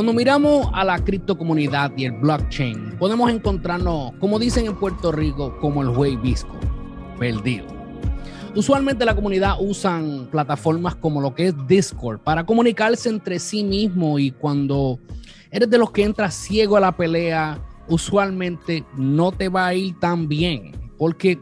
Cuando miramos a la criptocomunidad y el blockchain, podemos encontrarnos, como dicen en Puerto Rico, como el juez visco, perdido. Usualmente la comunidad usan plataformas como lo que es Discord para comunicarse entre sí mismo y cuando eres de los que entras ciego a la pelea, usualmente no te va a ir tan bien, porque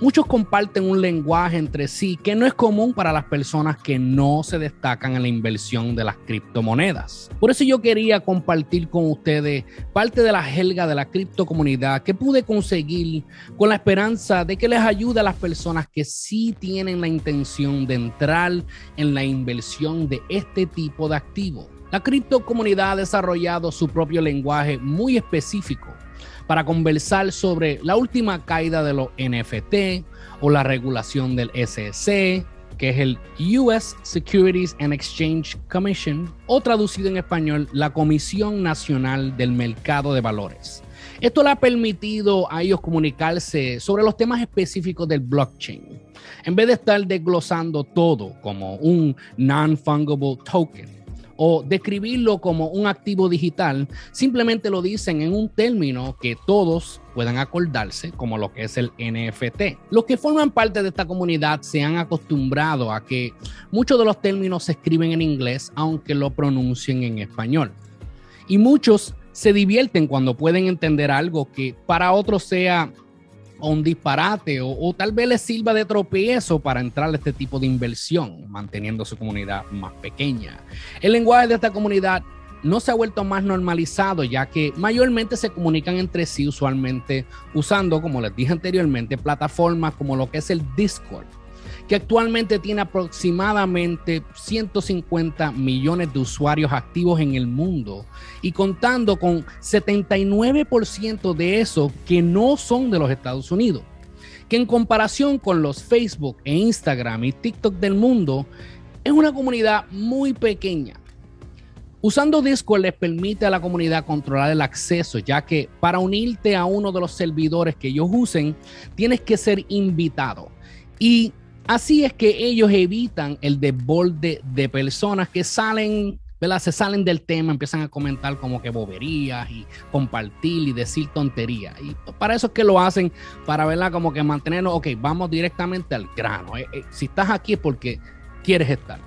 Muchos comparten un lenguaje entre sí que no es común para las personas que no se destacan en la inversión de las criptomonedas. Por eso yo quería compartir con ustedes parte de la helga de la criptocomunidad que pude conseguir con la esperanza de que les ayude a las personas que sí tienen la intención de entrar en la inversión de este tipo de activos. La criptocomunidad ha desarrollado su propio lenguaje muy específico para conversar sobre la última caída de los NFT o la regulación del SEC, que es el US Securities and Exchange Commission, o traducido en español, la Comisión Nacional del Mercado de Valores. Esto le ha permitido a ellos comunicarse sobre los temas específicos del blockchain, en vez de estar desglosando todo como un non-fungible token o describirlo como un activo digital, simplemente lo dicen en un término que todos puedan acordarse, como lo que es el NFT. Los que forman parte de esta comunidad se han acostumbrado a que muchos de los términos se escriben en inglés, aunque lo pronuncien en español. Y muchos se divierten cuando pueden entender algo que para otros sea o un disparate o, tal vez les sirva de tropiezo para entrar a este tipo de inversión, manteniendo su comunidad más pequeña. El lenguaje de esta comunidad no se ha vuelto más normalizado, ya que mayormente se comunican entre sí usualmente usando, como les dije anteriormente, plataformas como lo que es el Discord que actualmente tiene aproximadamente 150 millones de usuarios activos en el mundo y contando con 79% de esos que no son de los Estados Unidos, que en comparación con los Facebook e Instagram y TikTok del mundo, es una comunidad muy pequeña. Usando Discord les permite a la comunidad controlar el acceso, ya que para unirte a uno de los servidores que ellos usen, tienes que ser invitado. Y Así es que ellos evitan el desborde de personas que salen, ¿verdad? Se salen del tema, empiezan a comentar como que boberías y compartir y decir tonterías. Y para eso es que lo hacen, para verla como que mantenernos, ok, vamos directamente al grano. Eh, eh, si estás aquí es porque quieres estar.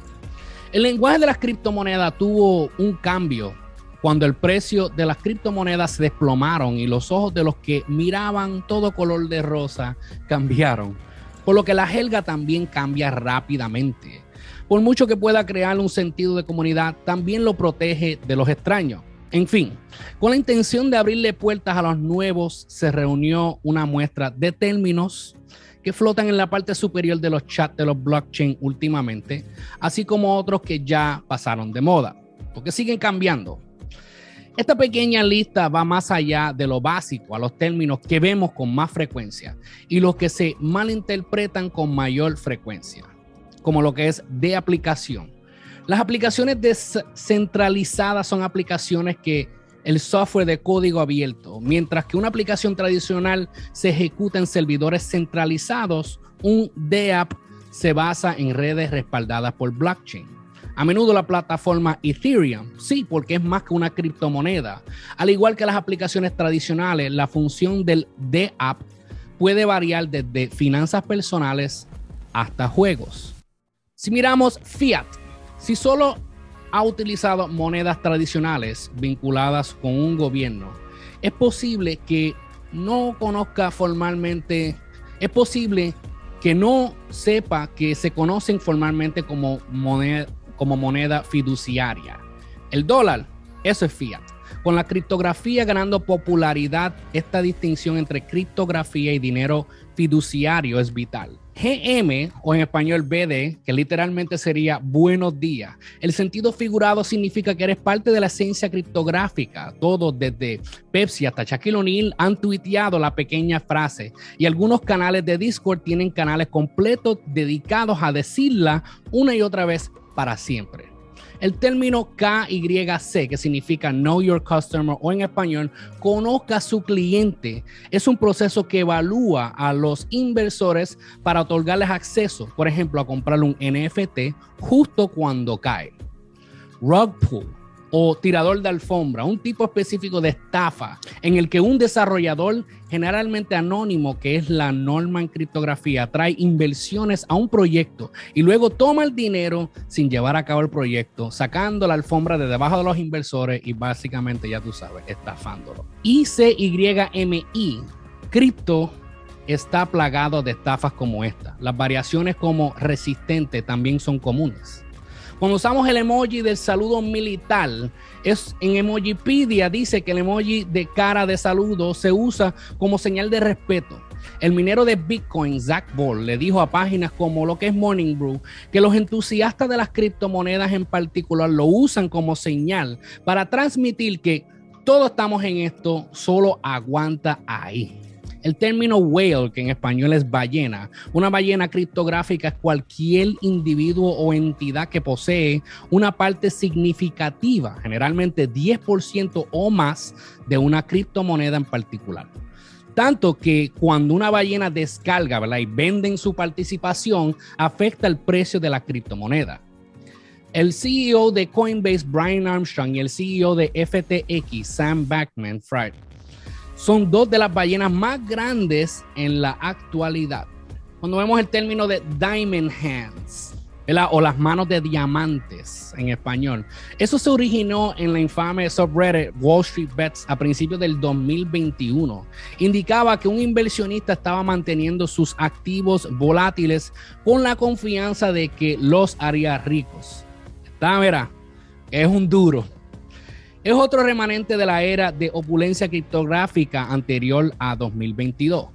El lenguaje de las criptomonedas tuvo un cambio cuando el precio de las criptomonedas se desplomaron y los ojos de los que miraban todo color de rosa cambiaron por lo que la helga también cambia rápidamente. Por mucho que pueda crear un sentido de comunidad, también lo protege de los extraños. En fin, con la intención de abrirle puertas a los nuevos, se reunió una muestra de términos que flotan en la parte superior de los chats de los blockchain últimamente, así como otros que ya pasaron de moda, porque siguen cambiando. Esta pequeña lista va más allá de lo básico, a los términos que vemos con más frecuencia y los que se malinterpretan con mayor frecuencia, como lo que es de aplicación. Las aplicaciones descentralizadas son aplicaciones que el software de código abierto, mientras que una aplicación tradicional se ejecuta en servidores centralizados, un DApp se basa en redes respaldadas por blockchain. A menudo la plataforma Ethereum, sí, porque es más que una criptomoneda. Al igual que las aplicaciones tradicionales, la función del DApp puede variar desde finanzas personales hasta juegos. Si miramos Fiat, si solo ha utilizado monedas tradicionales vinculadas con un gobierno, es posible que no conozca formalmente, es posible que no sepa que se conocen formalmente como moneda, como moneda fiduciaria. El dólar, eso es fiat. Con la criptografía ganando popularidad, esta distinción entre criptografía y dinero fiduciario es vital. GM o en español BD, que literalmente sería buenos días. El sentido figurado significa que eres parte de la esencia criptográfica. Todos, desde Pepsi hasta Shaquille O'Neal, han tuiteado la pequeña frase y algunos canales de Discord tienen canales completos dedicados a decirla una y otra vez para siempre. El término KYC, que significa Know Your Customer o en español, conozca a su cliente, es un proceso que evalúa a los inversores para otorgarles acceso, por ejemplo, a comprar un NFT justo cuando cae. Rug o tirador de alfombra, un tipo específico de estafa en el que un desarrollador generalmente anónimo, que es la norma criptografía, trae inversiones a un proyecto y luego toma el dinero sin llevar a cabo el proyecto, sacando la alfombra de debajo de los inversores y básicamente, ya tú sabes, estafándolo. ICYMI, cripto está plagado de estafas como esta. Las variaciones como resistente también son comunes. Cuando usamos el emoji del saludo militar, es en Emojipedia dice que el emoji de cara de saludo se usa como señal de respeto. El minero de Bitcoin, Zach Ball, le dijo a páginas como lo que es Morning Brew que los entusiastas de las criptomonedas en particular lo usan como señal para transmitir que todos estamos en esto, solo aguanta ahí. El término whale, que en español es ballena, una ballena criptográfica es cualquier individuo o entidad que posee una parte significativa, generalmente 10% o más, de una criptomoneda en particular. Tanto que cuando una ballena descarga y venden su participación, afecta el precio de la criptomoneda. El CEO de Coinbase, Brian Armstrong, y el CEO de FTX, Sam Backman Friday, son dos de las ballenas más grandes en la actualidad. Cuando vemos el término de diamond hands, o las manos de diamantes en español, eso se originó en la infame subreddit Wall Street Bets a principios del 2021. Indicaba que un inversionista estaba manteniendo sus activos volátiles con la confianza de que los haría ricos. Está, es un duro es otro remanente de la era de opulencia criptográfica anterior a 2022.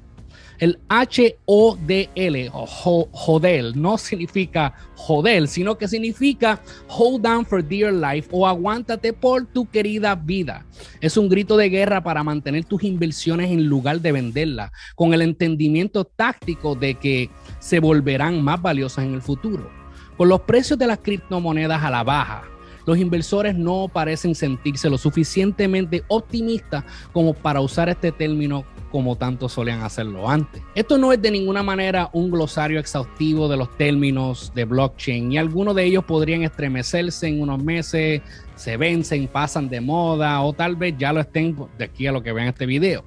El H-O-D-L, HODL, no significa joder, sino que significa hold down for dear life o aguántate por tu querida vida. Es un grito de guerra para mantener tus inversiones en lugar de venderlas, con el entendimiento táctico de que se volverán más valiosas en el futuro. Con los precios de las criptomonedas a la baja, los inversores no parecen sentirse lo suficientemente optimistas como para usar este término como tanto solían hacerlo antes. Esto no es de ninguna manera un glosario exhaustivo de los términos de blockchain y algunos de ellos podrían estremecerse en unos meses, se vencen, pasan de moda o tal vez ya lo estén de aquí a lo que vean este video.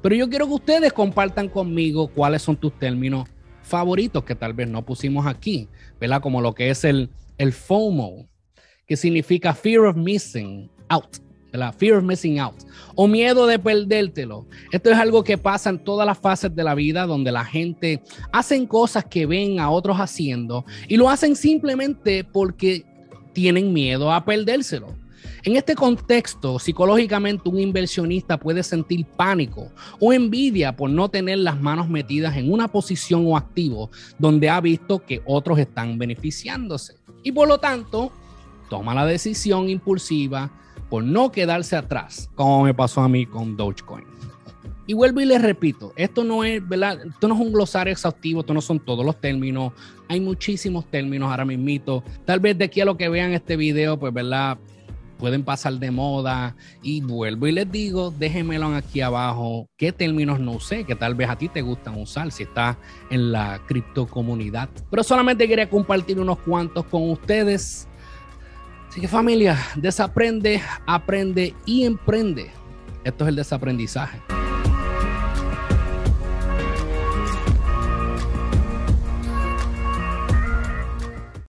Pero yo quiero que ustedes compartan conmigo cuáles son tus términos favoritos que tal vez no pusimos aquí, ¿verdad? Como lo que es el, el FOMO, que significa fear of missing out. Fear of missing out o miedo de perdértelo. Esto es algo que pasa en todas las fases de la vida donde la gente hacen cosas que ven a otros haciendo y lo hacen simplemente porque tienen miedo a perdérselo. En este contexto, psicológicamente un inversionista puede sentir pánico o envidia por no tener las manos metidas en una posición o activo donde ha visto que otros están beneficiándose. Y por lo tanto, toma la decisión impulsiva por no quedarse atrás, como me pasó a mí con Dogecoin. Y vuelvo y les repito, esto no es, ¿verdad? Esto no es un glosario exhaustivo, esto no son todos los términos. Hay muchísimos términos ahora mismito. Tal vez de aquí a lo que vean este video, pues, ¿verdad? Pueden pasar de moda. Y vuelvo y les digo, déjenmelo aquí abajo. ¿Qué términos no sé que tal vez a ti te gustan usar si estás en la criptocomunidad? Pero solamente quería compartir unos cuantos con ustedes. Así que familia, desaprende, aprende y emprende. Esto es el desaprendizaje.